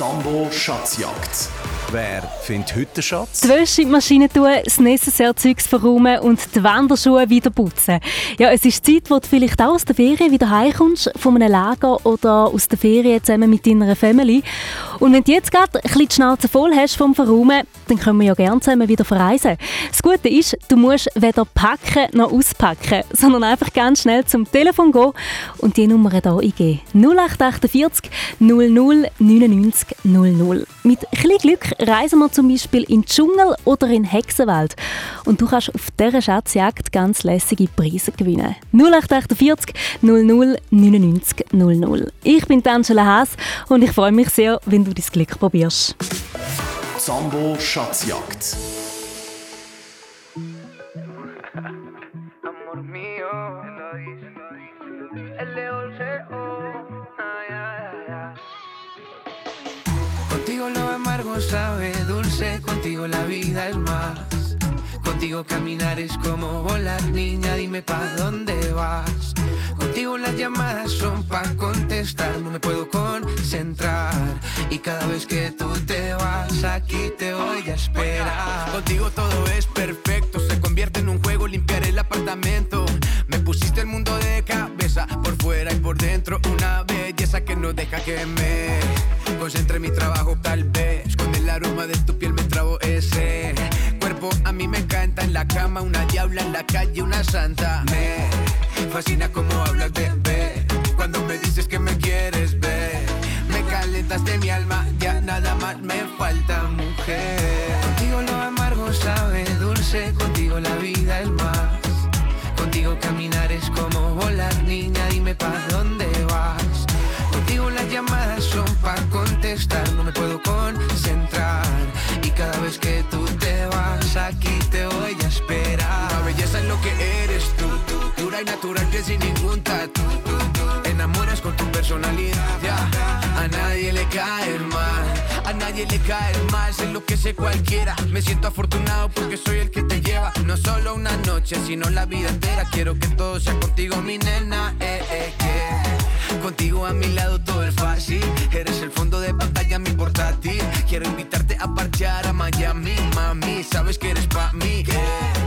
Sambo Schatzjagd. Wer findet heute den Schatz? Die Wäsche in die Maschine tun, das Necessaire-Zeugs verräumen und die Wanderschuhe wieder putzen. Ja, es ist Zeit, wo du vielleicht auch aus der Ferien wieder heimkommst, von einem Lager oder aus der Ferien zusammen mit deiner Family. Und wenn du jetzt gerade ein bisschen die Schnauze voll hast vom Verräumen, dann können wir ja gerne zusammen wieder verreisen. Das Gute ist, du musst weder packen noch auspacken, sondern einfach ganz schnell zum Telefon gehen und die Nummer hier eingeben. 0848 00 99 00. Mit ein bisschen Glück reisen wir zum Beispiel in den Dschungel oder in den Hexenwald. Und du kannst auf dieser Schatzjagd ganz lässige Preise gewinnen. 0848 00 99 00. Ich bin Angela Haas und ich freue mich sehr, wenn du dein Glück probierst. Sambo Schatzjagd. Amargo sabe dulce, contigo la vida es más. Contigo caminar es como volar, niña, dime pa' dónde vas. Contigo las llamadas son pa' contestar, no me puedo concentrar. Y cada vez que tú te vas, aquí te voy a esperar. Contigo todo es perfecto, se convierte en un juego limpiar el apartamento. Me pusiste el mundo de cabeza, por fuera y por dentro, una belleza que no deja que me concentre en mi trabajo, tal vez. Con el aroma de tu piel me trabo ese cuerpo. A mí me encanta en la cama, una diabla en la calle, una santa. Me fascina como hablas, bebé. Sin ningún tatu. Enamoras con tu personalidad. A nadie le cae mal, a nadie le cae mal, sé lo que sé cualquiera. Me siento afortunado porque soy el que te lleva, no solo una noche, sino la vida entera. Quiero que todo sea contigo, mi nena, eh, eh, Contigo a mi lado todo es fácil. Eres el fondo de pantalla, mi portátil. Quiero invitarte a parchear a Miami, mami. Sabes que eres pa' mí. yeah.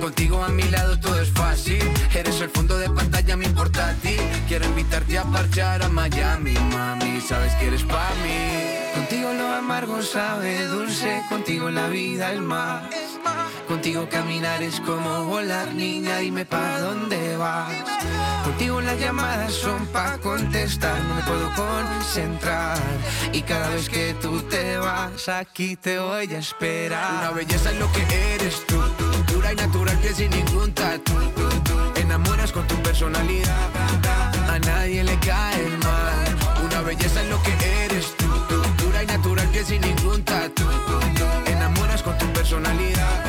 Contigo a mi lado todo es fácil. Eres el fondo de pantalla, mi portátil. Quiero invitarte a parchear a Miami, mami. Sabes que eres pa' mí. Contigo lo amargo sabe dulce. Contigo la vida es más. Contigo caminar es como volar, niña, dime pa' dónde vas. Contigo las llamadas son pa' contestar, no me puedo concentrar. Y cada vez que tú te vas, aquí te voy a esperar. Una belleza es lo que eres tú, dura y natural que sin ningún tatu. Enamoras con tu personalidad, a nadie le cae mal. Una belleza es lo que eres tú, dura y natural que sin ningún tatu. Enamoras con tu personalidad,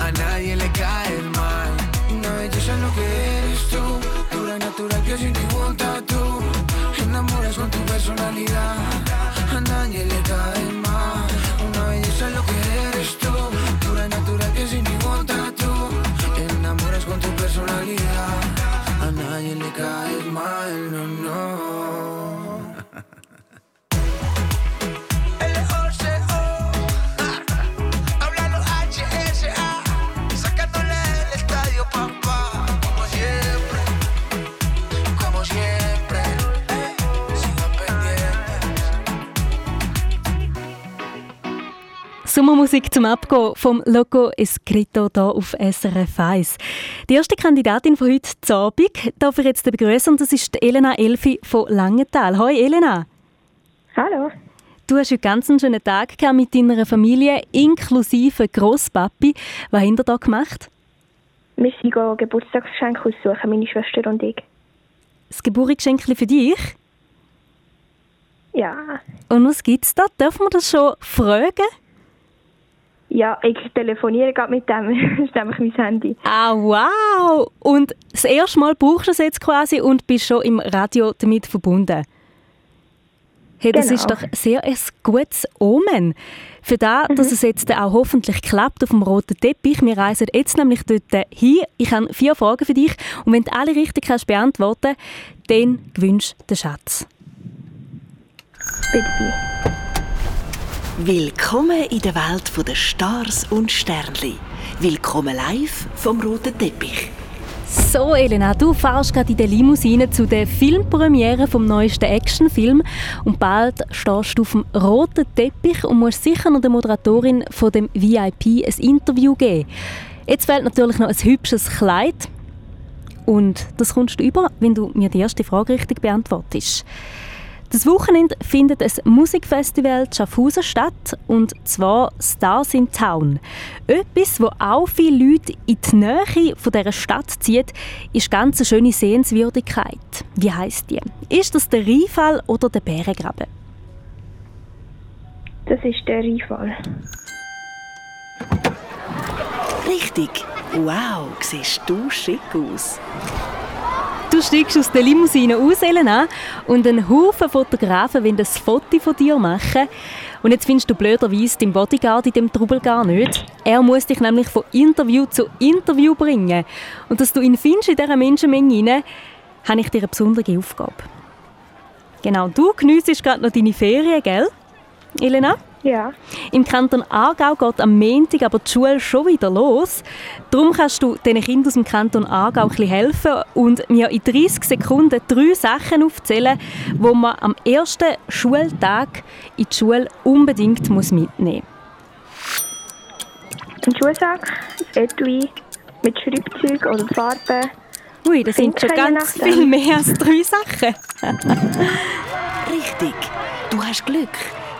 a nadie le cae mal. Una belleza es lo que eres tú, dura y natural que sin ningún tatu. Enamoras con tu personalidad, a nadie le cae mal. I. Sommermusik zum Abgehen vom Loco Escrito hier auf SRF 1. Die erste Kandidatin von heute Abend darf ich jetzt begrüßen und das ist Elena Elfi von Langenthal. Hoi Elena. Hallo. Du hast heute ganz einen schönen Tag gehabt mit deiner Familie, inklusive Grosspapi. Was habt ihr da gemacht? Wir sind Geburtstagsgeschenke aussuchen, meine Schwester und ich. Das Geburtstagsgeschenk für dich? Ja. Und was gibt's da? Dürfen wir das schon fragen? Ja, ich telefoniere gerade mit dem. das ist nämlich mein Handy. Ah, wow! Und das erste Mal brauchst du es jetzt quasi und bist schon im Radio damit verbunden. Hey, das Genau. ist doch sehr ein gutes Omen. Für das, dass es jetzt auch hoffentlich klappt auf dem roten Teppich. Wir reisen jetzt nämlich dort hin. Ich habe vier Fragen für dich. Und wenn du alle richtig kannst beantworten dann gewünscht den Schatz. Dabei. Willkommen in der Welt der Stars und Sternli. Willkommen live vom roten Teppich. So, Elena, du fährst gerade in der Limousine zu der Filmpremiere vom neuesten Actionfilm und bald stehst du auf dem roten Teppich und musst sicher noch der Moderatorin von dem VIP ein Interview geben. Jetzt fehlt natürlich noch ein hübsches Kleid und das kommst du über, wenn du mir die erste Frage richtig beantwortest. Das Wochenende findet ein Musikfestival in Schaffhausen statt, und zwar Stars in Town. Etwas, wo auch viele Leute in die Nähe von dieser Stadt zieht, ist ganz eine schöne Sehenswürdigkeit. Wie heißt die? Ist das der Rheinfall oder der Bärengraben? Das ist der Rheinfall. Richtig. Wow, siehst du schick aus. Du steigst aus der Limousine aus, Elena, und ein Haufen Fotografen wollen ein Foto von dir machen. Und jetzt findest du blöderweise den Bodyguard in dem Trubel gar nicht. Er muss dich nämlich von Interview zu Interview bringen. Und dass du ihn findest in dieser Menschenmenge hinein, habe ich dir eine besondere Aufgabe. Genau, du geniessest gerade noch deine Ferien, gell, Elena? Ja. Im Kanton Aargau geht am Montag aber die Schule schon wieder los. Darum kannst du diesen Kindern aus dem Kanton Aargau ein bisschen helfen und mir in 30 Sekunden drei Sachen aufzählen, die man am ersten Schultag in die Schule unbedingt muss mitnehmen muss. Ein Schulsack, ein Etui mit Schreibzeug oder Farben. Ui, das sind schon ganz viel mehr als drei Sachen. Richtig. Du hast Glück.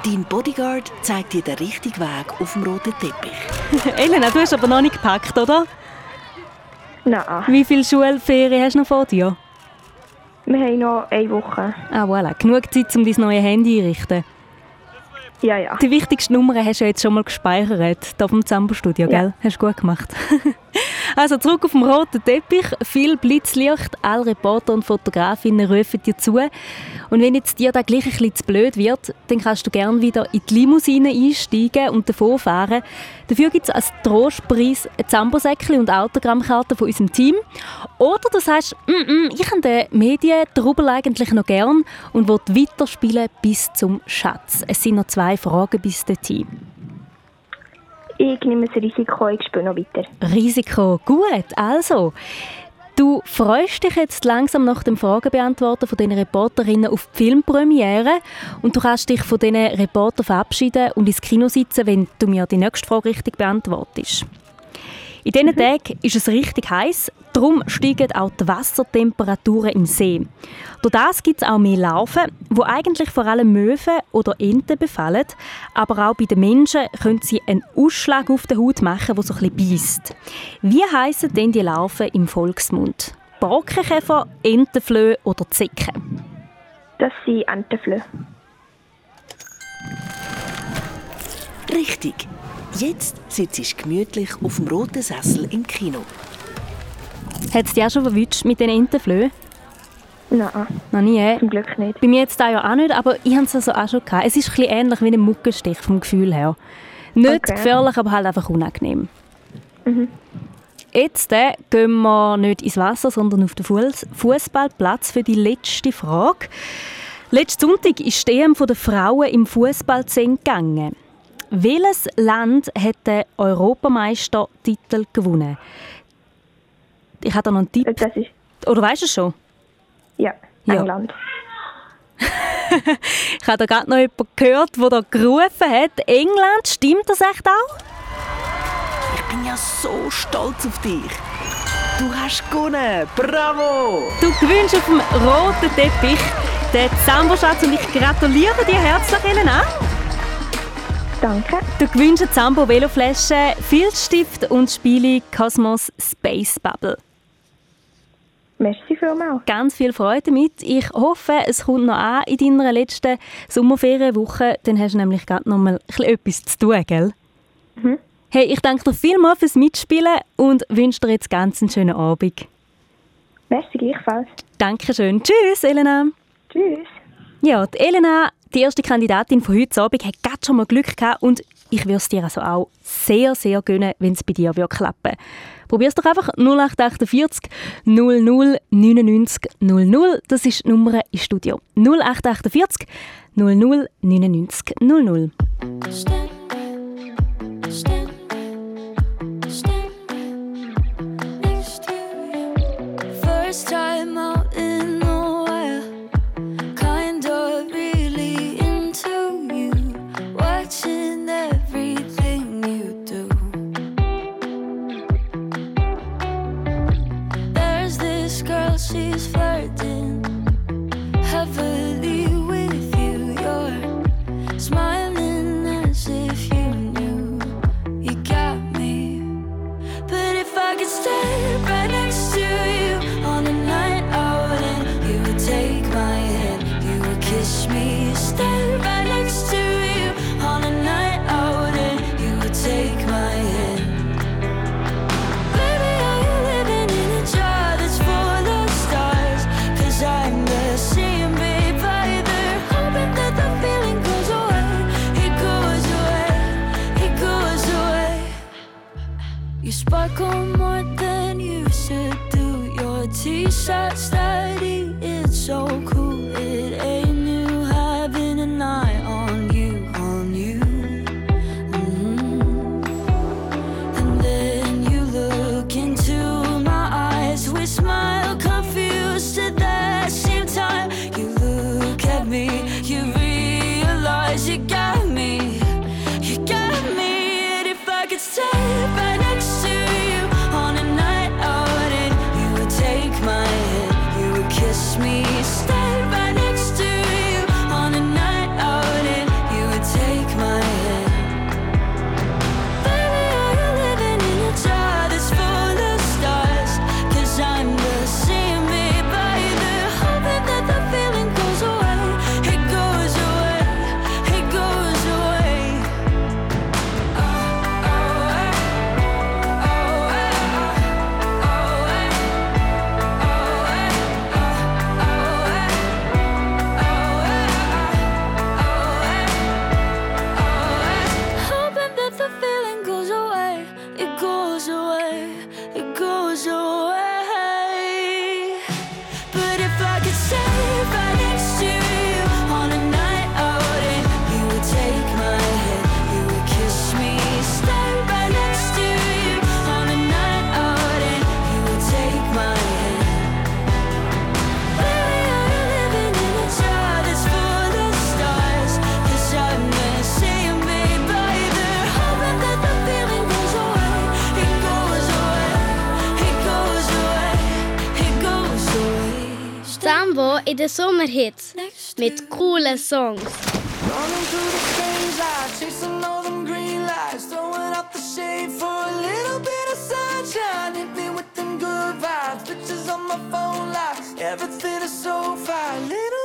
Dein Bodyguard zeigt dir den richtigen Weg auf dem roten Teppich. Elena, du hast aber noch nicht gepackt, oder? Nein. Wie viele Schulferien hast du noch vor dir? Wir haben noch eine Woche. Ah, voilà. Genug Zeit, um dein neues Handy einzurichten. Ja, ja. Die wichtigsten Nummern hast du jetzt schon mal gespeichert, hier vom Zambo-Studio, ja. gell? Hast du gut gemacht. also zurück auf dem roten Teppich, viel Blitzlicht, alle Reporter und Fotografinnen rufen dir zu. Und wenn jetzt dir da gleich ein bisschen zu blöd wird, dann kannst du gerne wieder in die Limousine einsteigen und davonfahren. Dafür gibt es als Trostpreis ein Zambosäckchen und Autogrammkarten von unserem Team. Oder du sagst, mm -mm, ich habe den Medientrubel eigentlich noch gern und will weiterspielen bis zum Schatz. Es sind noch zwei Fragen bis dorthin. Ich nehme das Risiko, ich spiele noch weiter. Risiko, gut. Also, du freust dich jetzt langsam nach dem Fragenbeantworten von den Reporterinnen auf die Filmpremiere und du kannst dich von diesen Reportern verabschieden und ins Kino sitzen, wenn du mir die nächste Frage richtig beantwortest. In diesen mhm. Tagen ist es richtig heiß, darum steigen auch die Wassertemperaturen im See. Durch das gibt es auch mehr Larven, wo eigentlich vor allem Möwen oder Enten befallen, aber auch bei den Menschen können sie einen Ausschlag auf der Haut machen, der so ein bisschen beißt. Wie heißen denn die Larven im Volksmund? Brockenkäfer, Entenflöhe oder Zecken? Das sind Entenflöhe. Richtig. Jetzt sitzt du gemütlich auf dem roten Sessel im Kino. Hat es dich auch schon verwünscht mit den Entenflöhen? Nein. Noch nie? Zum Glück nicht. Bei mir jetzt ja auch nicht, aber ich habe es also auch schon gehabt. Es ist ein ähnlich wie ein Muckenstich vom Gefühl her. Nicht okay. gefährlich, aber halt einfach unangenehm. Mhm. Jetzt äh, gehen wir nicht ins Wasser, sondern auf den Fußballplatz für die letzte Frage. Letzten Sonntag ist die EM der Frauen im Fußball gegangen. Welches Land hat den Europameistertitel gewonnen? Ich habe da noch einen Tipp. Das ist Oder weißt du es schon? Ja, England. Ja. ich habe da gerade noch jemanden gehört, der da gerufen hat. England, stimmt das echt auch? Ich bin ja so stolz auf dich. Du hast gewonnen. Bravo! Du gewinnst auf dem roten Teppich den Zambo-Schatz und ich gratuliere dir herzlich, Elena. Danke. Du gewinnst eine Zambo Veloflasche, Filzstift und Spiele Cosmos Space Bubble. Merci vielmals. Ganz viel Freude damit. Ich hoffe, es kommt noch an in deiner letzten Sommerferienwoche. Dann hast du nämlich gerade noch mal etwas zu tun, gell? Mhm. Hey, ich danke dir vielmals fürs Mitspielen und wünsche dir jetzt ganz einen schönen Abend. Merci gleichfalls. Dankeschön. Tschüss, Elena. Tschüss. Ja, die Elena die erste Kandidatin von heute Abend hat gerade schon mal Glück gehabt und ich würde es dir also auch sehr, sehr gönnen, wenn es bei dir klappen Probier es doch einfach 0848 00 99 00. Das ist die Nummer im Studio. 0848 00 99 00.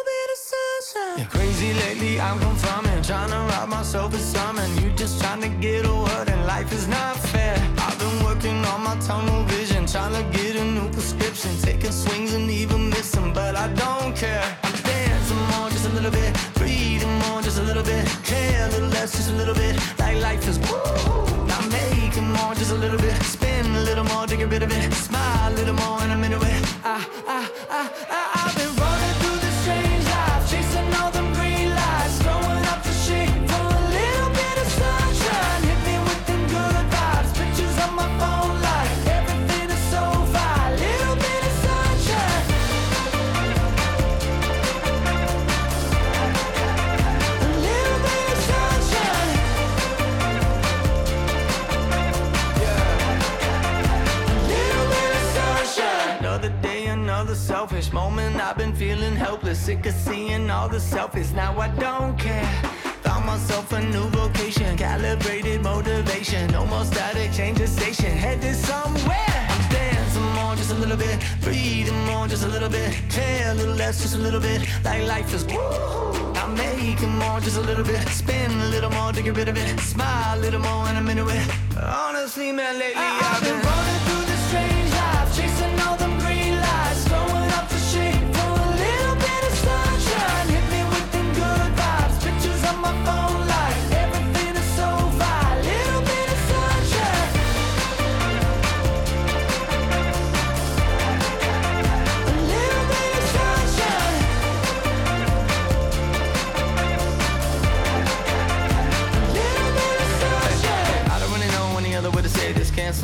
Bit of sunshine. Yeah, crazy lately, I'm confirming, trying to rob myself of something. You just trying to get a word, and life is not fair. Even but I don't care. I'm dancing more, just a little bit, breathing more, just a little bit, care a little less, just a little bit, like life is woo. Not making more, just a little bit, spin a little more to get rid of it, smile a little more, and I'm into it. I, I, I, I, moment. I've been feeling helpless, sick of seeing all the selfies. Now I don't care. Found myself a new vocation, calibrated motivation. No more static, change the station, headed somewhere. I'm dancing more, just a little bit. Breathing more, just a little bit. Care a little less, just a little bit. Like life is woo. I'm making more, just a little bit. Spin a little more to get rid of it. Smile a little more, and I'm into it. Honestly, man, lately I, I've been running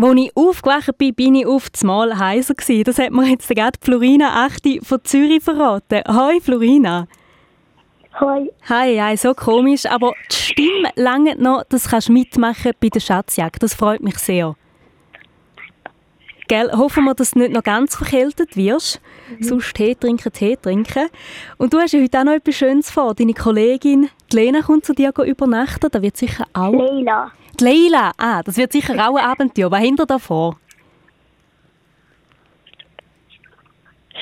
Als ich aufgewacht bin, bin ich auf das Mal heiser gewesen. Das hat mir jetzt gerade Florina Achte von Zürich verraten. Hoi Florina. Hoi. Hi, hi, so komisch, aber die Stimme lange noch, das kannst du mitmachen bei der Schatzjagd. Das freut mich sehr. Gell, hoffen wir, dass du nicht noch ganz verkältet wirst. Sonst Tee trinken, Tee trinken. Und du hast ja heute auch noch etwas Schönes vor. Deine Kollegin, die Lena, kommt zu dir übernachten. Da wird sicher auch... Leila. Die Leila, ah, das wird sicher auch ein Abenteuer. Was habt ihr da vor?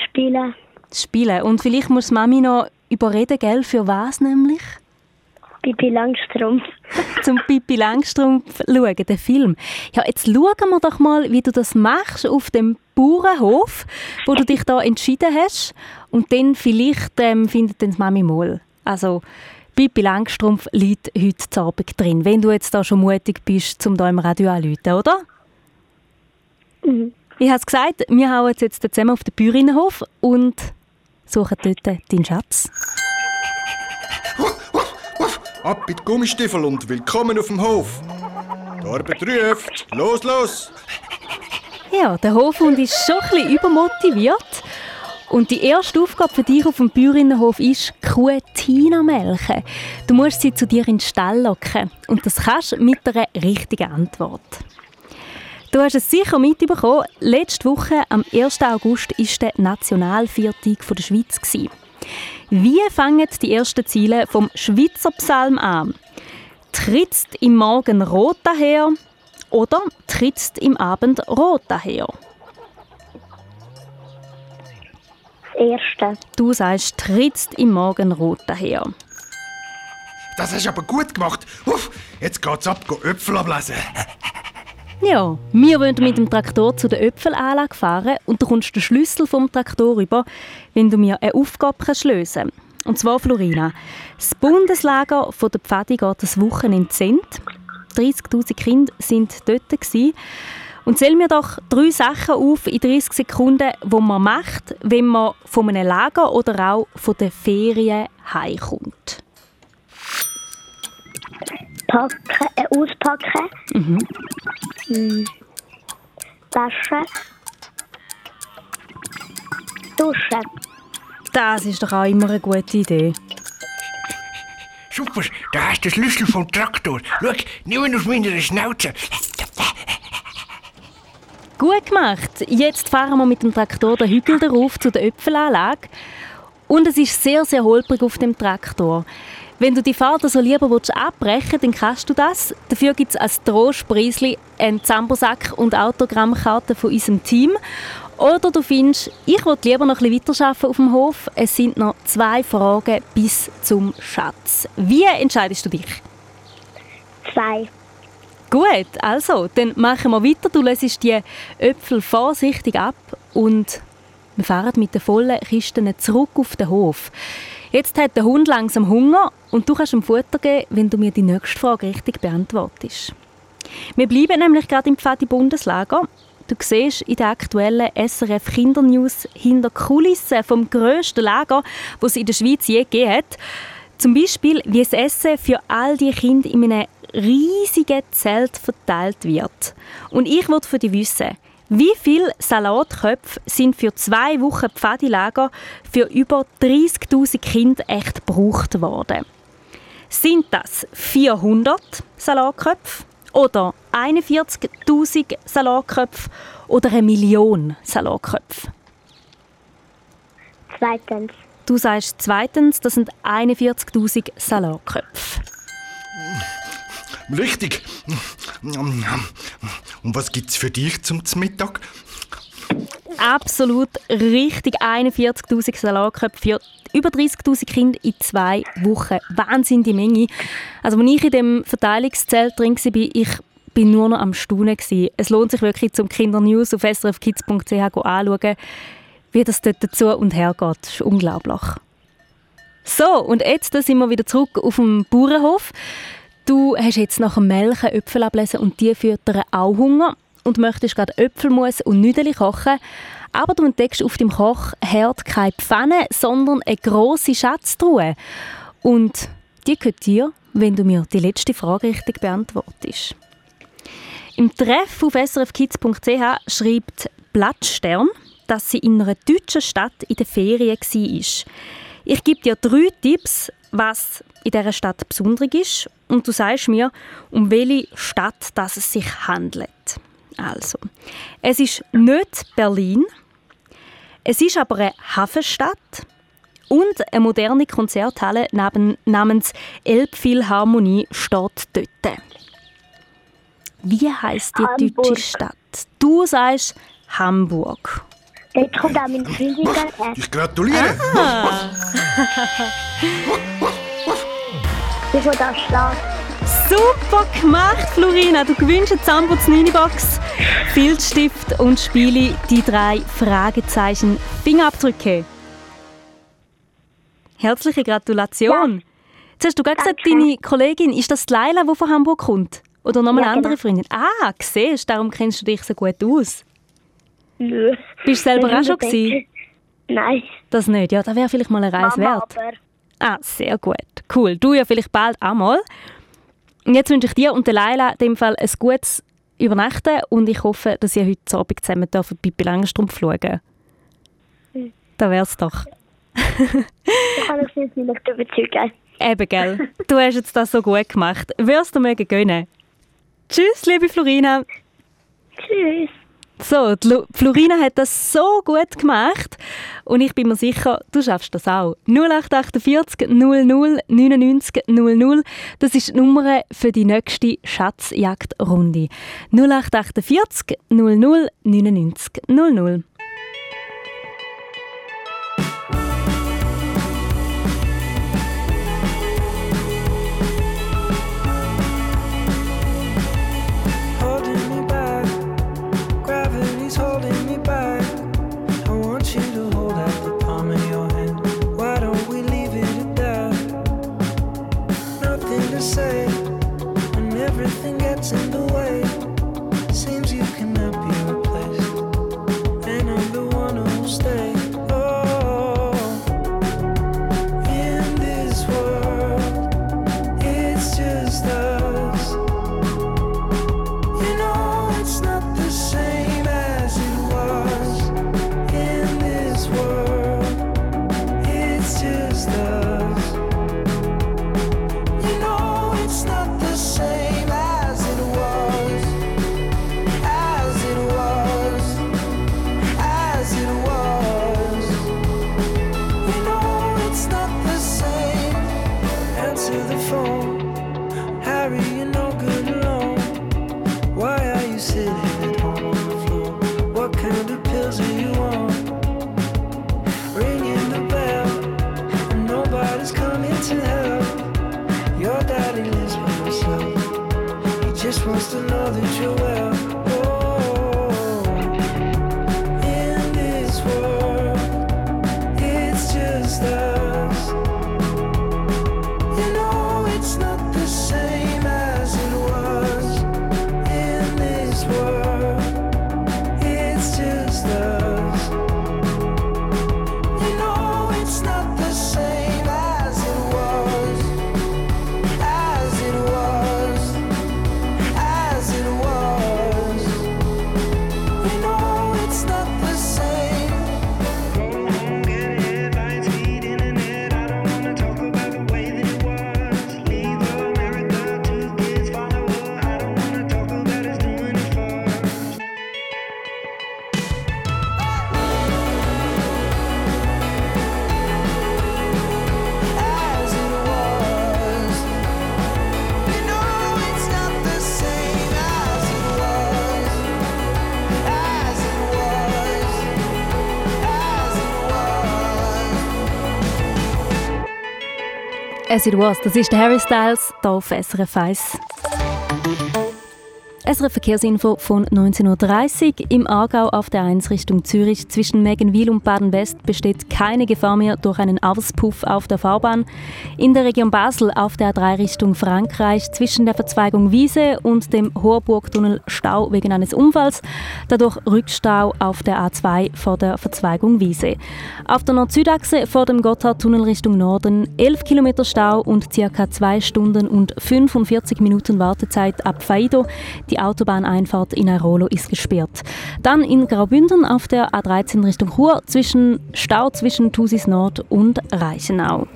Spielen. Spielen. Und vielleicht muss Mami noch überreden, gell, für was nämlich? Pipi Langstrumpf. Zum Pippi Langstrumpf schauen, den Film. Ja, jetzt schauen wir doch mal, wie du das machst auf dem Bauernhof, wo du dich da entschieden hast. Und dann vielleicht ähm, findet dann Mami mal. Also, Pippi Langstrumpf liegt heute zu Abend drin, wenn du jetzt da schon mutig bist, zum da im Radio anzurufen, oder? Mhm. Ich habe es gesagt, wir hauen jetzt zusammen auf den Bäuerinnenhof und suchen dort deinen Schatz. Ab mit Gummistiefel und willkommen auf dem Hof. Die Arbeit ruft. Los, los! Ja, der Hofhund ist schon ein bisschen übermotiviert. Und die erste Aufgabe für dich auf dem Bäuerinnenhof ist, Kuh Tina melken. Du musst sie zu dir in den Stall locken. Und das kannst du mit einer richtigen Antwort. Du hast es sicher mitbekommen, letzte Woche, am 1. August, war der Nationalviertag der Schweiz. Wie fangen die ersten Ziele vom Schweizer Psalm an? Trittst im Morgen rot daher oder trittst im Abend rot daher? Das erste. Du sagst, trittst im Morgen rot daher. Das hast du aber gut gemacht. Uff, jetzt geht's ab, go Äpfel ablesen. Ja, wir wollen mit dem Traktor zu der Äpfelanlage fahren und du kommst den Schlüssel vom Traktor rüber, wenn du mir eine Aufgabe kannst lösen kannst. Und zwar, Florina, das Bundeslager von der Pfadi geht das Wochenende Ende. 30'000 Kinder sind dort. Gewesen. Und zähl mir doch drei Sachen auf in 30 Sekunden, die man macht, wenn man von einem Lager oder auch von den Ferien heimkommt. Packen, äh, auspacken. Mhm. Hm. Waschen. Duschen. Das ist doch auch immer eine gute Idee. Super, da hast du den Schlüssel vom Traktor. Schau, nimm ihn aus meiner Schnauze. Gut gemacht. Jetzt fahren wir mit dem Traktor den Hügel darauf zu der Äpfelanlage. Und es ist sehr, sehr holprig auf dem Traktor. Wenn du die Fahrt so lieber willst abbrechen dann kannst du das. Dafür gibt es als Trostpreisli einen Zambosack und Autogrammkarten von unserem Team. Oder du findest, ich will lieber noch ein bisschen weiterarbeiten auf dem Hof. Es sind noch zwei Fragen bis zum Schatz. Wie entscheidest du dich? Zwei. Gut, also, dann machen wir weiter. Du lässt die Äpfel vorsichtig ab und wir fahren mit den vollen Kisten zurück auf den Hof. Jetzt hat der Hund langsam Hunger und du kannst ihm Futter geben, wenn du mir die nächste Frage richtig beantwortest. Wir bleiben nämlich gerade im Pfadi Bundeslager. Du siehst in der aktuellen SRF Kindernews hinter Kulissen vom grössten Lager, das es in der Schweiz je gegeben hat. Zum Beispiel, wie das Essen für all die Kinder in einem riesigen Zelt verteilt wird. Und ich wollte von dir wissen, wie viele Salatköpfe sind für zwei Wochen Pfadilager für über 30.000 Kinder echt gebraucht worden? Sind das 400 Salatköpfe oder 41.000 Salatköpfe oder eine Million Salatköpfe? Zweitens. Du sagst zweitens, das sind 41.000 Salatköpfe. Richtig. Und was gibt's für dich zum Mittag? absolut richtig. 41'000 Salatköpfe für über 30'000 Kinder in zwei Wochen. Wahnsinn, die Menge. Also als ich in dem Verteilungszelt drin war, ich bin nur noch am Staunen. Es lohnt sich wirklich, zum Kindernews auf srfkids.ch anzuschauen, wie das dort dazu und her geht. Das ist unglaublich. So, und jetzt sind wir wieder zurück auf dem Bauernhof. Du hast jetzt nach dem Melken Äpfel ablesen und die füttern auch Hunger und möchtest gerade Äpfelmus und Nüdeli kochen. Aber du entdeckst auf dem Kochherd keine Pfanne, sondern eine grosse Schatztruhe. Und die gehört dir, wenn du mir die letzte Frage richtig beantwortest. Im Treff auf srfkids.ch schreibt Blattstern, dass sie in einer deutschen Stadt in der Ferien war. Ich gebe dir drei Tipps, was in dieser Stadt besonders ist und du sagst mir, um welche Stadt das es sich handelt. Also, es ist nicht Berlin, es ist aber eine Hafenstadt und eine moderne Konzerthalle namens Elbphilharmonie steht dort. Wie heißt die Hamburg. deutsche Stadt? Du sagst Hamburg. Jetzt kommt auch mein Freundin Ich gratuliere. Ah. Ich will das schlagen. Super gemacht, Florina. Du gewinnst eine Zambots Minibox, Filzstift und spiele die drei Fragezeichen Fingerabdrücke. Herzliche Gratulation. Ja. Jetzt hast du gerade gesagt, deine Kollegin, ist das Laila, die von Hamburg kommt? Oder noch eine ja, andere genau. Freundin? Ah, siehst darum kennst du dich so gut aus. Nö. Bist du selber auch schon gewesen? Nein. Das nicht? Ja, da wäre vielleicht mal eine Reise Mama, wert. Ah, sehr gut. Cool. Du ja vielleicht bald auch mal. Und jetzt wünsche ich dir und der Leila in dem Fall ein gutes Übernachten und ich hoffe, dass ihr heute Abend zusammen bei Pippi Langstrumpf schauen hm. Da wär's doch. ich kann mich vielleicht überzeugen. Eben, gell. Du hast jetzt das so gut gemacht. Wirst du mögen gönnen. Tschüss, liebe Florina. Tschüss. So, Florina hat das so gut gemacht und ich bin mir sicher, du schaffst das auch. 0848 00 99 00, das ist die Nummer für die nächste Schatzjagdrunde. 0848 00 99 00. supposed to know As It Was, das ist der Harry Styles, hier auf SRF 1. SRF Verkehrsinfo von 19.30 Uhr. Im Aargau auf der 1 Richtung Zürich zwischen Megenwil und Baden-West besteht keine Gefahr mehr durch einen Auspuff auf der Fahrbahn. In der Region Basel auf der 3 Richtung Frankreich zwischen der Verzweigung Wiese und dem Horburgtunnel Stau wegen eines Unfalls. Dadurch Rückstau auf der A2 vor der Verzweigung Wiese. Auf der Nord-Süd-Achse vor dem Gotthardtunnel Richtung Norden 11 Kilometer Stau und ca. 2 Stunden und 45 Minuten Wartezeit ab Faido. Die Autobahneinfahrt in Airolo ist gesperrt. Dann in Graubünden auf der A13 Richtung Chur zwischen Stau zwischen Thusis Nord und Reichenau.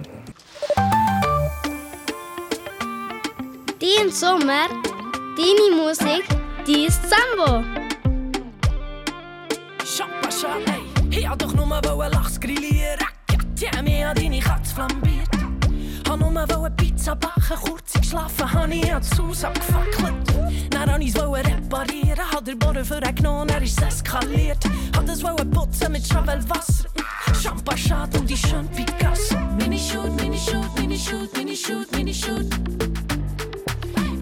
Die im Sommer, deine Musik, die ist Sambo. Champascha, ey, ich hab doch nur wollen Lachs grillieren. Die haben mir an deine Katze flambiert. Hab nur wollen Pizza backen, kurz geschlafen, hab ich an Haus abgefackelt. Dann wollte ich es reparieren, hab den Boden genommen, er ist eskaliert. Hab das wollen putzen mit Schravelwasser. Champagner und die schön Picasso. Mini Shoot, Mini Shoot, Mini Shoot, Mini Shoot, Mini Shoot.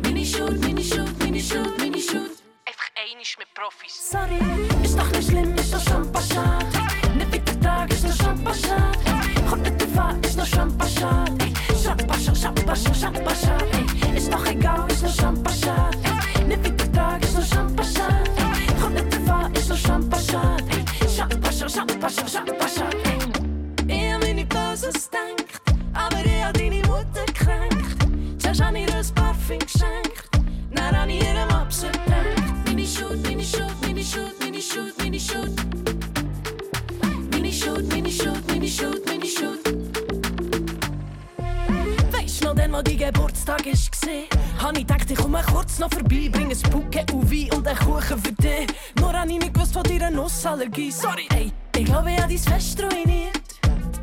Mini Shoot, Mini Shoot, Mini Shoot, Mini Shoot. Einfach einisch mit Profis. Sorry, ist doch nicht schlimm, ist doch Champagner. Nicht weiter Tag, ist doch Champagner. Kommt nicht drauf an, ist noch Champagner. Champagner, Champagner, Champagner. Ist doch egal, ist noch Champagner. Nicht weiter Tag, ist Champagner. Kommt nicht drauf an, ist noch Champagner. Champagner, Champagner, Champagner. Ich hab meine Böses denkt, aber ich hab deine Mutter gekränkt. Zuerst hab ihr ein Parfüm geschenkt, dann hab ich ihrem Abschied gedacht. Mini Shoot, Mini Shoot, Mini Shoot, Mini Shoot, Mini Shoot. Mini Shoot, Mini Shoot, Mini Shoot, Mini Shoot. Denn, wo dein Geburtstag ist hab ich gedacht, ich komme kurz noch vorbei, bring ein Bouquet und Wein und einen Kuchen für dich. Nur hab ich nicht gewusst von deiner Nussallergie. Sorry, ey, ich glaube, ich hab dein Fest ruiniert.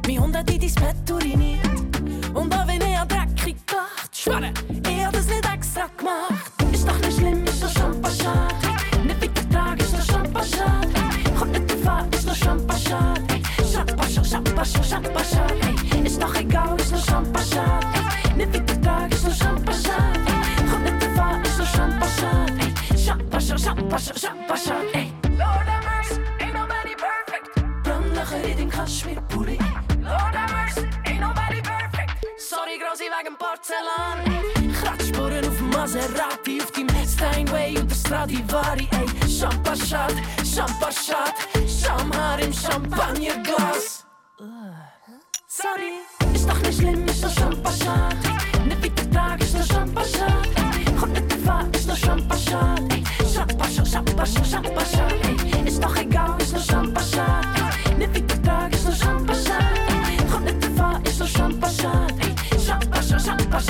Mein Hund hat in dein Bett uriniert. Und auch wenn ich an dreckig gedacht, schwöre, wegen Porzellan. Kratzspuren auf dem Maserati, auf dem Steinway und der Stradivari. Ey, Champagner, Champagner, Schamhaar im Champagnerglas. Sorry, ist doch nicht schlimm, ist doch Champagner. Nicht weiter Tag, ist doch Champagner. Kommt nicht drauf an, ist doch Champagner. Ey, Champagner, Champagner, Champagner. Ey, Ist doch egal, ist doch Champagner. Der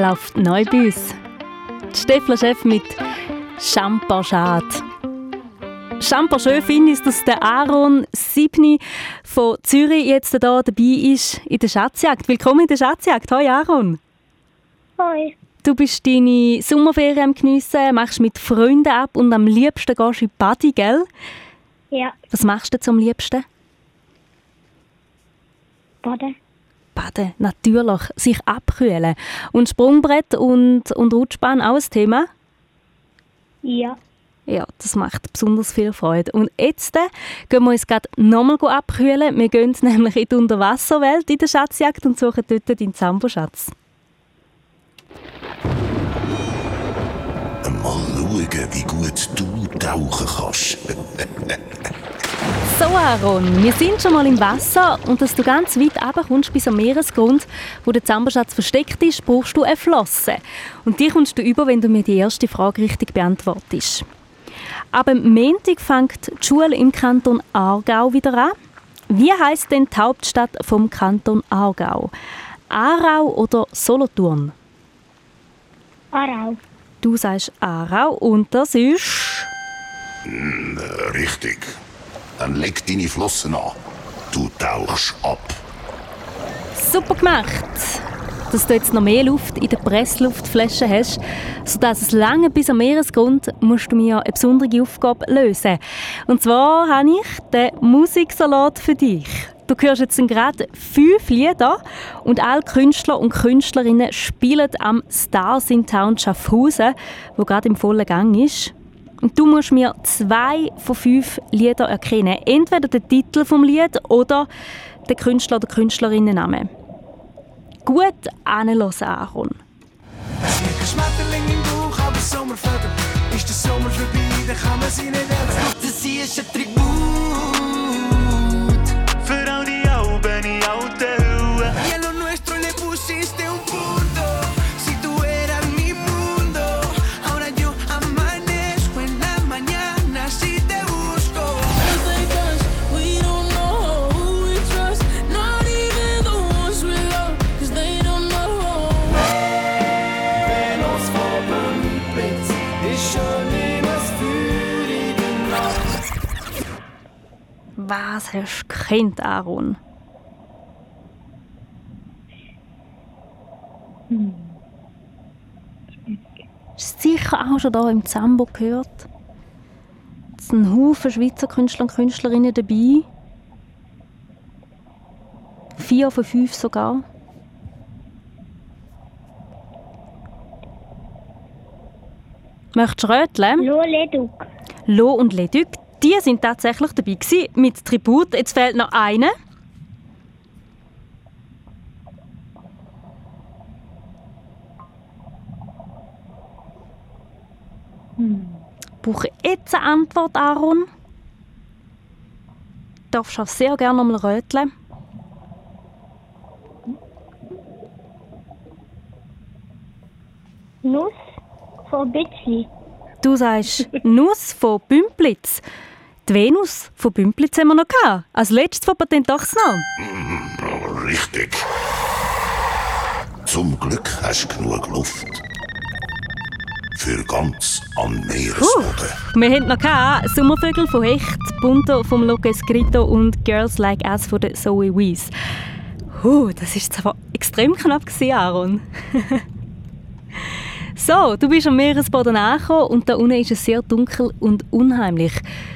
läuft neu bei uns. Steffler Chef mit Champagner. Champagner finde ich, dass der Aaron Sibni von Zürich jetzt hier dabei ist in der Schatzjagd. Willkommen in der Schatzjagd. Hoi Aaron. Hoi. Du bist deine Sommerferien am Geniessen, machst mit Freunden ab und am liebsten gehst du in die Party, gell? Ja, Was machst du zum liebsten? Baden. Baden, natürlich. Sich abkühlen. Und Sprungbrett und, und Rutschbahn auch ein Thema? Ja. Ja, das macht besonders viel Freude. Und jetzt äh, gehen wir uns gerade nochmal abkühlen. Wir gehen nämlich in die Unterwasserwelt in der Schatzjagd und suchen dort deinen Zamboschatz. Mal schauen, wie gut du tauchen kannst. So Aaron, wir sind schon mal im Wasser und dass du ganz weit runterkommst bis am Meeresgrund, wo der Zamboschatz versteckt ist, brauchst du eine Flosse. Und die kommst du über, wenn du mir die erste Frage richtig beantwortest. Ab dem Montag fängt die Schule im Kanton Aargau wieder an. Wie heißt denn die Hauptstadt vom Kanton Aargau? Aarau oder Solothurn? Aarau. Du sagst Aarau und das ist... Hm, richtig. Dann leg deine Flossen an. Du tauchst ab. Super gemacht! dass du jetzt noch mehr Luft in der Pressluftflasche hast. Sodass es lange bis am Meeresgrund musst du mir eine besondere Aufgabe lösen. Und zwar habe ich den Musiksalat für dich. Du hörst jetzt gerade fünf Lieder und alle Künstler und Künstlerinnen spielen am Stars in Town Schaffhausen, wo gerade im vollen Gang ist. Und du musst mir zwei von fünf Liedern erkennen. Entweder den Titel vom Lied oder den Künstler oder Künstlerinnennamen. Gut anhören, Aaron. Schmetterling im Bauch, aber Sommerfeder. Ist der Sommer vorbei, dann kann man sie nicht ernst Sie ist ein Tribut Was hast du gekannt, Aaron? Hast du sicher auch schon hier im Zambo gehört? Es sind ein Haufen Schweizer Künstler und Künstlerinnen dabei. Vier von fünf sogar. Möchtest du röteln? Lo Leduc. Lo und Leduc, die sind tatsächlich dabei gewesen, mit Tribut. Jetzt fehlt noch eine. Brauche ich jetzt eine Antwort, Aaron? Du darfst auch sehr gerne nochmal röteln. Nuss von Bitzli. Du sagst Nuss von Bümplitz. Die Venus von Bümplitz haben wir noch gehabt. Als letztes von Patent Ochsnau. Mm, Richtig. Zum Glück hast du genug Luft. Für ganz an Meeresboden. Wir hatten noch gehabt, Sommervögel von Hecht, Punto vom Lucas Grito und Girls Like Us von der Zoe Wees. Huh, das ist zwar extrem knapp gewesen, Aaron. so, du bist am Meeresboden angekommen und da unten ist es sehr dunkel und unheimlich.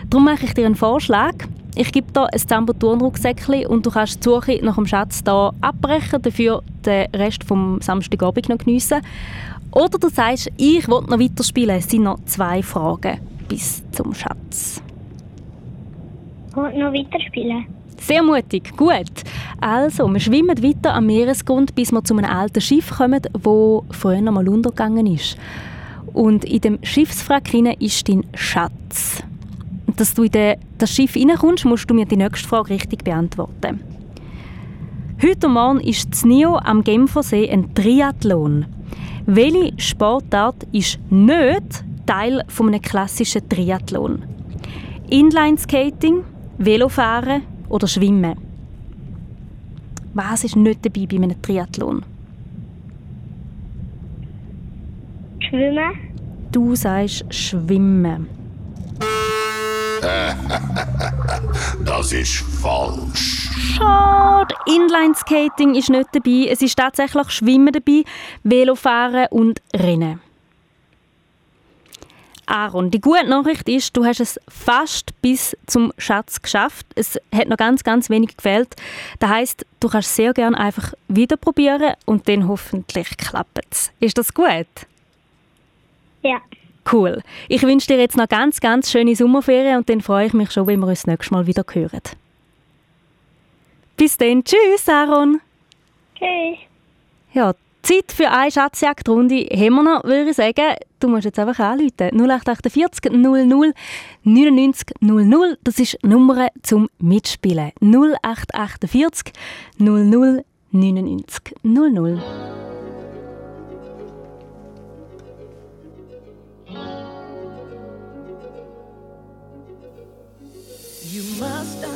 Darum mache ich dir einen Vorschlag. Ich gebe dir ein Zambo-Turnrucksäckchen und du kannst die Suche nach dem Schatz hier abbrechen, dafür den Rest vom Samstagabend noch geniessen. Oder du sagst, ich will noch weiterspielen. Es sind noch zwei Fragen bis zum Schatz. Und noch weiterspielen. Sehr mutig, gut. Also, wir schwimmen weiter am Meeresgrund, bis wir zu einem alten Schiff kommen, wo früher mal untergegangen ist. Und in dem Schiffswrack ist dein Schatz. Dass du in de, das Schiff reinkommst, musst du mir die nächste Frage richtig beantworten. Heute Morgen ist das NIO am Genfersee ein Triathlon. Welche Sportart ist nicht Teil von einem klassischen Triathlon? Inlineskating, Velofahren oder Schwimmen? Was ist nicht dabei bei einem Triathlon? Schwimmen. Du sagst Schwimmen. Das ist falsch. Schade. Inlineskating ist nicht dabei. Es ist tatsächlich Schwimmen dabei, Velofahren und Rennen. Aaron, die gute Nachricht ist, du hast es fast bis zum Schatz geschafft. Es hat noch ganz, ganz wenig gefehlt. Das heißt, du kannst sehr gerne einfach wieder probieren und dann hoffentlich klappt es. Ist das gut? Ja. Cool. Ich wünsche dir jetzt noch ganz, ganz schöne Sommerferien und dann freue ich mich schon, wenn wir uns das nächste Mal wieder hören. Bis dann. Tschüss, Aaron. Tschüss. Ja, Zeit für eine Schatzjagdrunde haben wir noch, würde ich sagen. Du musst jetzt einfach anrufen. 0848 00 99 00. Das ist die Nummer zum Mitspielen. 0848 00 99 00. You must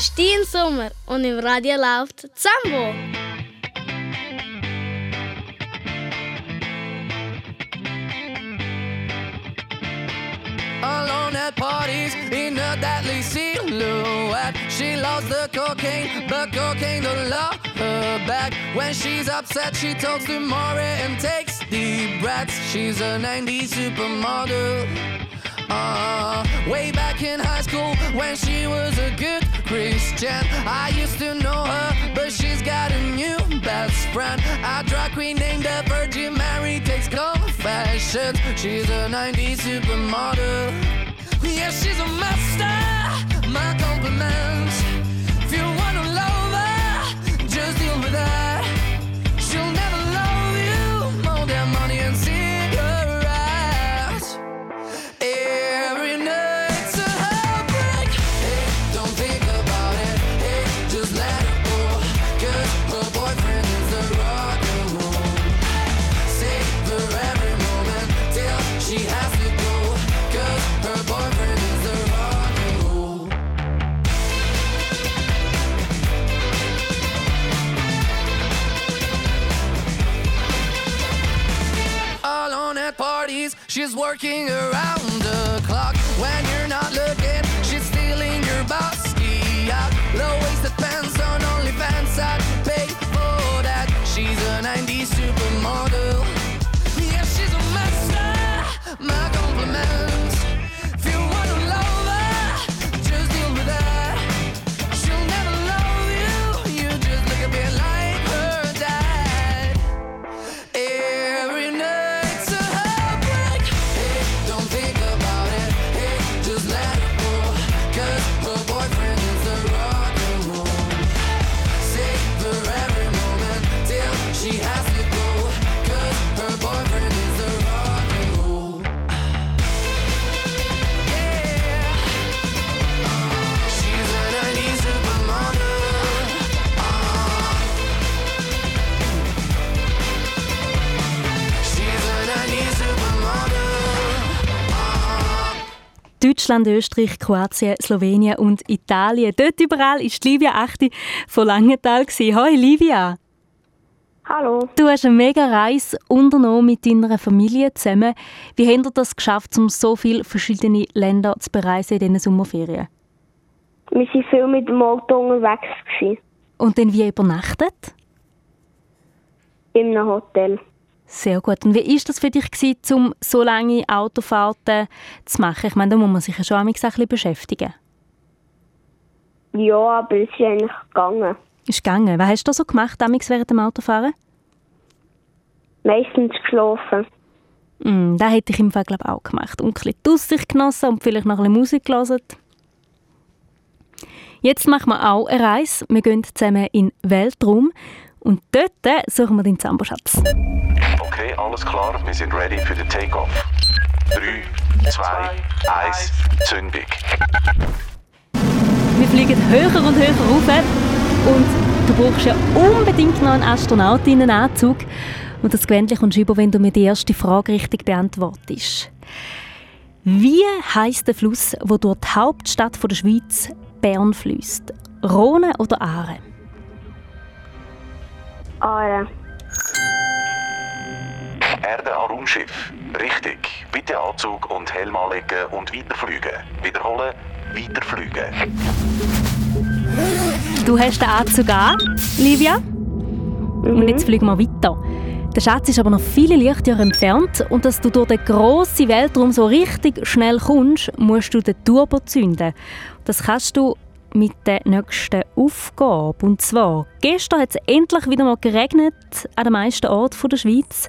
ist dein Sommer und im Radio läuft Zambo. Alone at parties in a deadly silhouette. She loves the cocaine, but cocaine don't love her back. When she's upset, she talks to Maury and takes deep breaths. She's a 90s supermodel. Uh, way back in high school when she was a good Christian. I used to know her, but she's got a new best friend. A drag queen named the Virgin Mary takes confessions. She's a 90s supermodel. Yeah, she's a master. My compliments. If you wanna love her, just deal with her. She's working around the clock when you're Deutschland, Österreich, Kroatien, Slowenien und Italien. Dort überall war Livia Achti von Langenthal. Hoi Livia. Hallo. Du hast eine mega Reise unternommen mit deiner Familie zusammen. Wie habt ihr das geschafft, um so viele verschiedene Länder zu bereisen in diesen Sommerferien? Wir waren viel mit dem Auto unterwegs. Gewesen. Und dann wie übernachtet? In einem Hotel. Sehr gut. Und wie war das für dich, gewesen, um so lange Autofahrten zu machen? Ich meine, da muss man sich ja schon ein bisschen beschäftigen. Ja, aber es ist eigentlich gegangen. Ist gegangen. Was hast du so gemacht damals während dem Autofahren? Meistens geschlafen. Mm, das hätte ich im Fall glaub, auch gemacht. Und ein bisschen die Aussicht genossen und vielleicht noch ein bisschen Musik gelesen. Jetzt machen wir auch eine Reise. Wir gehen zusammen in den Weltraum. Und dort suchen wir den Zamboschatz. Okay, alles klar, wir sind ready für den Takeoff. 3, 2, 1, Zündung. Wir fliegen höher und höher rauf. Und du brauchst ja unbedingt noch einen Astronautinnenanzug. Und das Gewändchen kommst du über, wenn du mir die erste Frage richtig beantwortest. Wie heißt der Fluss, wo durch die Hauptstadt der Schweiz Bern fließt? Rhone oder Aare? Aare. Erde an Raumschiff. Richtig. Bitte Anzug und Helm anlegen und weiterfliegen. Wiederholen, weiterfliegen. Du hast den Anzug an, Livia. Und jetzt fliegen wir weiter. Der Schatz ist aber noch viele Lichtjahre entfernt und dass du durch den grossen Weltraum so richtig schnell kommst, musst du den Turbo zünden. Das kannst du mit der nächsten Aufgabe. Und zwar, gestern hat es endlich wieder mal geregnet an den meisten Orten der Schweiz.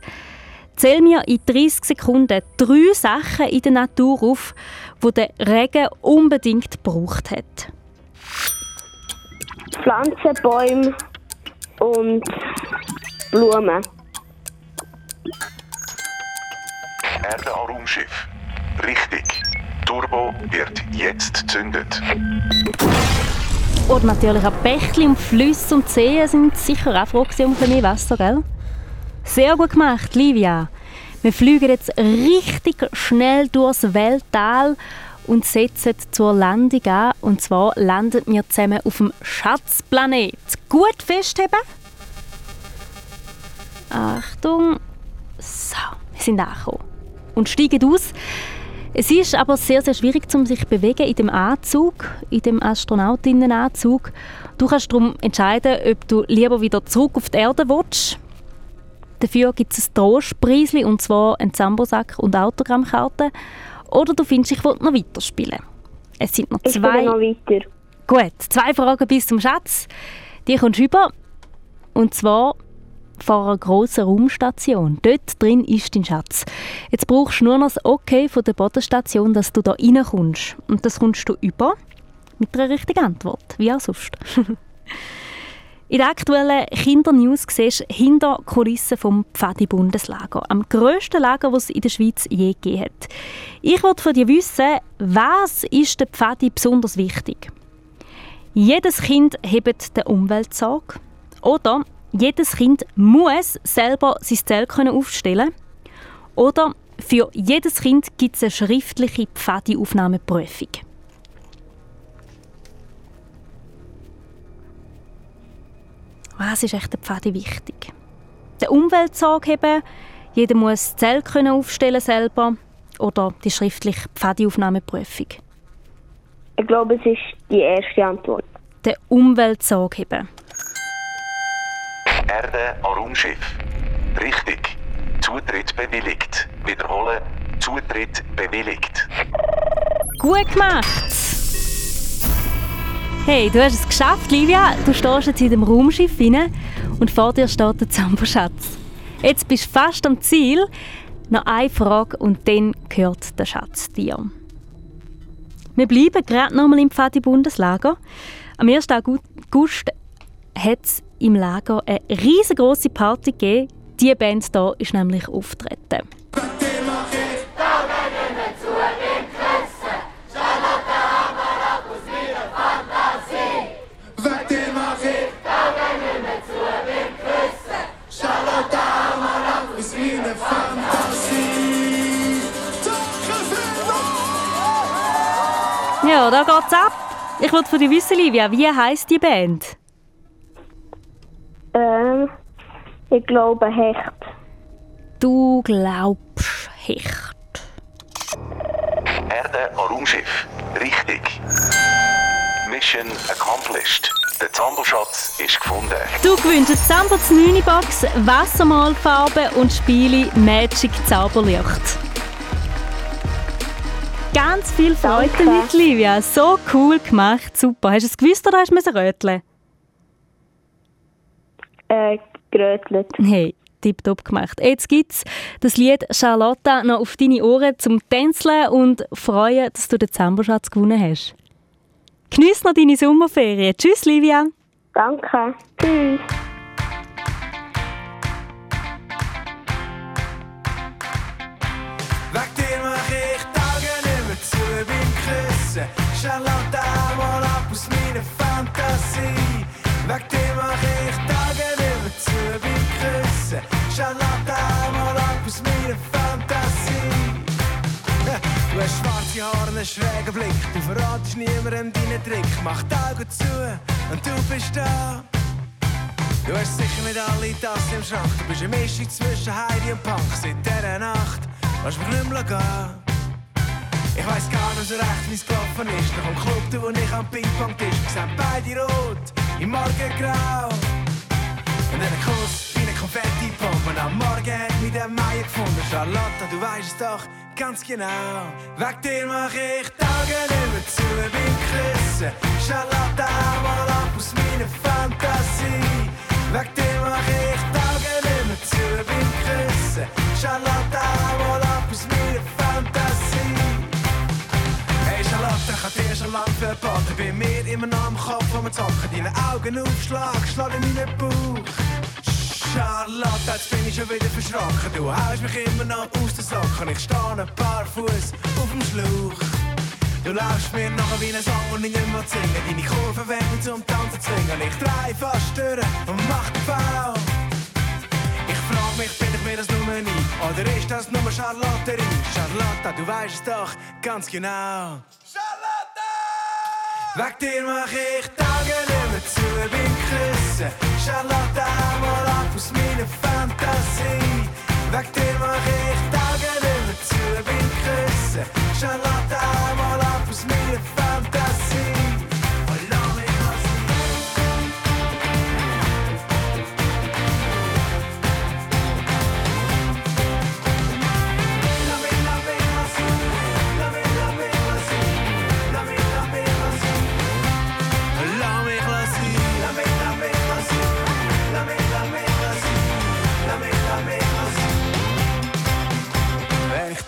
Zähl mir in 30 Sekunden drei Sachen in der Natur auf, die der Regen unbedingt gebraucht hat. Pflanzen, Bäume und Blumen. Erde an Raumschiff. Richtig. Turbo wird jetzt gezündet. Und natürlich auch Bächli und Flüsse und Seen sind sicher auch froh um ein mehr Wasser, gell? Sehr gut gemacht, Livia. Wir fliegen jetzt richtig schnell durchs Weltall und setzen zur Landung an. Und zwar landen wir zusammen auf dem Schatzplanet. Gut festheben. Achtung. So, wir sind angekommen. Und steigen aus. Es ist aber sehr, sehr schwierig, um sich zu bewegen in dem Anzug, in dem Astronautinnenanzug. Du kannst darum entscheiden, ob du lieber wieder zurück auf die Erde willst. Dafür gibt es ein Trostpreisli, und zwar einen Zambosack und Autogrammkarten. Oder du findest, ich will noch weiterspielen. Es sind noch Ich zwei... noch weiter. Gut, zwei Fragen bis zum Schatz. Die kommst du über. Und zwar vor einer grossen Raumstation. Dort drin ist dein Schatz. Jetzt brauchst du nur noch das Okay von der Bodenstation, dass du da reinkommst. Und das kommst du über mit einer richtigen Antwort. Wie auch sonst. In der aktuellen Kindernews siehst du hinter Kulissen vom Pfadi-Bundeslager. Am grössten Lager, das es in der Schweiz je gegeben hat. Ich wollte von dir wissen, was ist der Pfadi besonders wichtig? Jedes Kind hebt den Umweltsorge. Oder jedes Kind muss selber sein Zell können aufstellen Oder für jedes Kind gibt es eine schriftliche Pfadi-Aufnahmeprüfung. Was ist echt der Pfadi wichtig? Der Umweltsorge haben, jeder muss das Zell können aufstellen selber oder die schriftliche Pfadi-Aufnahmeprüfung. Ich glaube, es ist die erste Antwort. Der Umweltsorge haben. Erde an Raumschiff. Richtig. Zutritt bewilligt. Wiederholen. Zutritt bewilligt. Gut gemacht! Hey, du hast es geschafft, Livia. Du stehst jetzt in dem Raumschiff rein und vor dir steht der Zamboschatz. Jetzt bist du fast am Ziel. Noch eine Frage und dann gehört der Schatz dir. Wir bleiben gerade nochmal im Pfadi-Bundeslager. Am 1. August hat es im Lager eine riesengroße Party gegeben. Diese Band hier ist nämlich auftreten. Ja, da geht's ab. Ich wollte von dir wissen, Livia, wie heisst die Band? Ähm, ich glaube Hecht. Du glaubst Hecht. Erde an Raumschiff. Richtig. Mission accomplished. Der Zamboschatz ist gefunden. Du gewinnst eine Zambots 9 Box, Wassermalfarbe und Spiele Magic Zauberlicht. Ganz viel Freude Danke. damit, Livia. So cool gemacht. Super. Hast du es gewusst oder hast du müssen röteln? Äh, gerötelt. Hey, tipptopp gemacht. Jetzt gibt es das Lied Charlotta noch auf deine Ohren zum Tänzeln und freuen, dass du den Zamboschatz gewonnen hast. Genieß noch deine Sommerferien. Tschüss, Livia. Danke. Tschüss. Weg dir mach ich Tage nicht mehr zu beim Küssen. Charlotte, schwarze Haare, einen schrägen Blick. Du verratest niemandem deinen Trick. Mach die Augen zu und du bist da. Du hast sicher nicht alle Tassen im Schrank. Du bist eine Mischung zwischen Heidi und Punk. Seit dieser Nacht lass mich nicht mehr gehen. Ich weiss gar nicht so recht, wie es gelaufen ist. Nach dem Club, da wo ich am Ping-Pong-Tisch gesehen beide rot, im Morgengrau. Und dann ein Kuss wie eine Konfetti-Bombe. Am Morgen hat mich der Meier gefunden. Charlotte, du weißt es doch ganz genau. Weg dir mach ich Tage nicht mehr zu beim Küssen. Charlotte, mal ab aus meiner Fantasie. Weg dir mach ich Tage nicht mehr zu beim Küssen. Charlotte, mal ab aus meiner Fantasie. Hey Charlotte, ich hab dir schon lang verboten. Bei mir immer noch am Kopf vom Zocken. Deine Augen aufschlag, schlag in meinen Bauch. Charlotte, jetzt bin ich schon wieder verschrocken. Du haust mich immer noch aus den Socken. Ich stehe ein paar Fuß auf dem Schlauch. Du laufst mir nachher wie ein Song und ich nicht mehr singen. Deine Kurven werden zum Tanzen zwingen. Ich drei fast durch und mach den Bau. Ich frag mich, bin ich mir das nur nie? Oder ist das nur Charlotterie? Charlotte, du weißt es doch ganz genau. Weg dir mach ich Tage nicht mehr zu beim Küssen. Charlotte, mal ab aus meiner Fantasie. Weg dir mach ich Tage nicht mehr zu beim Küssen. Charlotte, mal ab aus meiner Fantasie.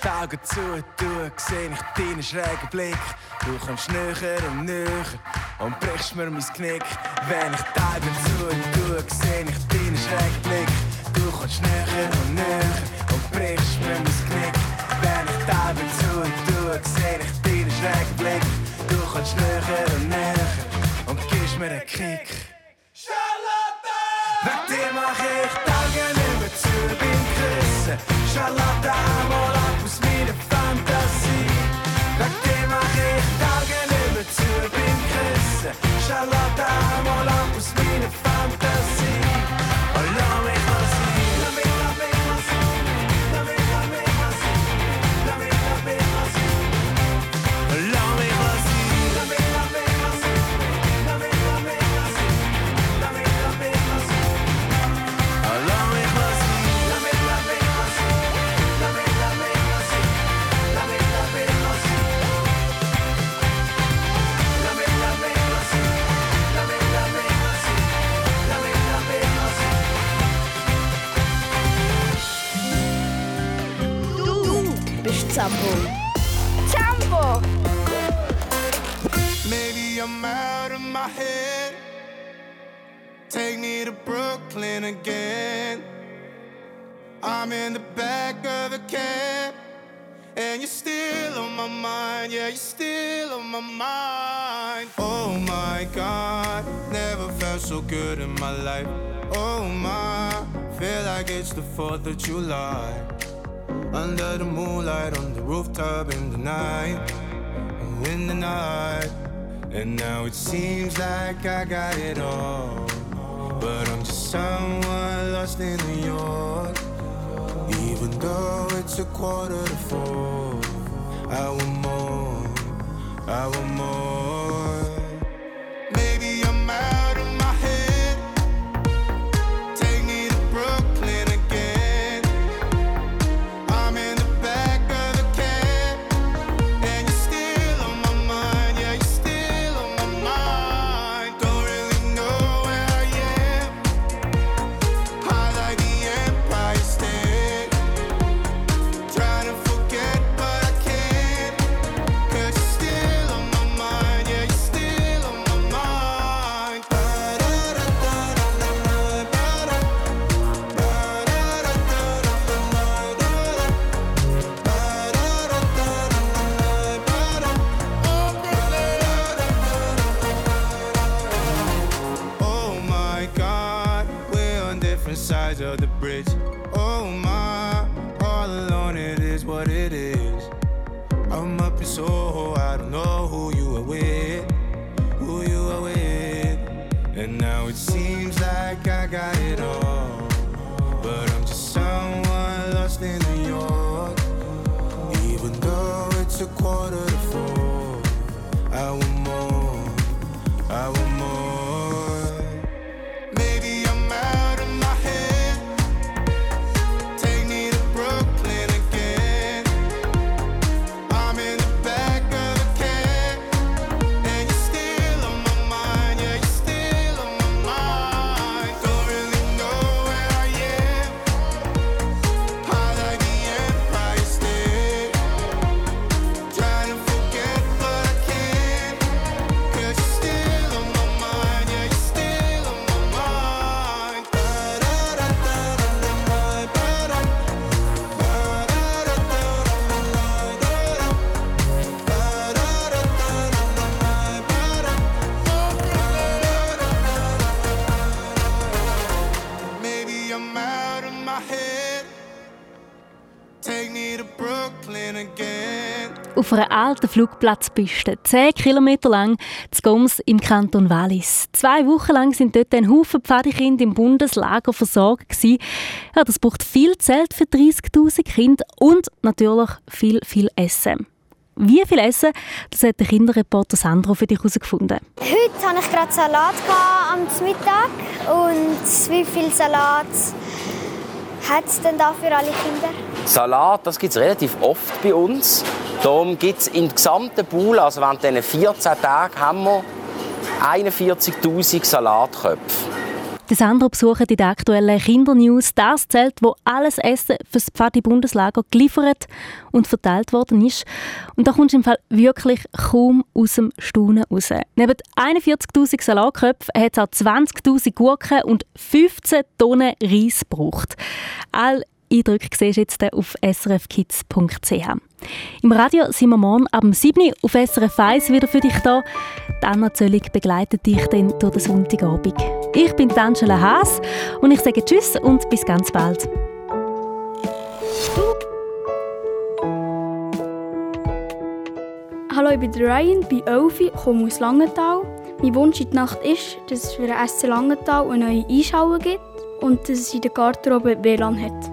Die Augen zutue, seh ich deinen schrägen Blick. Du kommst näher und näher und brichst mir mein Knick. Wenn ich die Augen zutue, seh ich deinen schrägen Blick. Du kommst näher und näher und brichst mir mein Knick. Wenn ich die Augen zutue, seh ich deinen schrägen Blick. Du kommst näher und näher und gibst mir einen Kick. Weg dir mach ich Tage Charlotte, mal ab aus meiner Fantasie. 4th of July. Under the moonlight, on the rooftop in the night. in the night. And now it seems like I got it all. But I'm just someone lost in New York. Even though it's a quarter to four, I want more, I want more. Auf einer alten Flugplatzpiste, 10 Kilometer lang, zu Goms im Kanton Wallis. Zwei Wochen lang sind dort ein Haufen Pfadikinder im Bundeslager versorgt. gewesen. Ja, das braucht viel Zelt für 30'000 Kinder und natürlich viel, viel Essen. Wie viel Essen, das hat der Kinderreporter Sandro für dich herausgefunden. Heute hatte ich gerade Salat am Mittag. Und wie viel Salat hat es denn da für alle Kinder? Salat, das gibt es relativ oft bei uns. Darum gibt es im gesamten Pool, also während diesen 14 Tagen, haben wir 41'000 Salatköpfe. Der Sandro besucht in der aktuellen Kindernews das Zelt, wo alles Essen für das Pfadi-Bundeslager geliefert und verteilt worden ist. Und da kommst du im Fall wirklich kaum aus dem Staunen raus. Neben 41'000 Salatköpfen hat es auch 20'000 Gurken und 15 Tonnen Reis gebraucht. All Eindrücke siehst du jetzt auf srfkids.ch. Im Radio sind wir morgen ab 7 Uhr auf SRF 1 wieder für dich da. Anna Zöllig begleitet dich dann durch den Sonntagabend. Ich bin Angela Haas und ich sage Tschüss und bis ganz bald. Hallo, ich bin Ryan, bin Elfi, komme aus Langenthal. Mein Wunsch in der Nacht ist, dass es für den SC Langenthal eine neue Einschauung gibt und dass es in der Garderobe WLAN hat.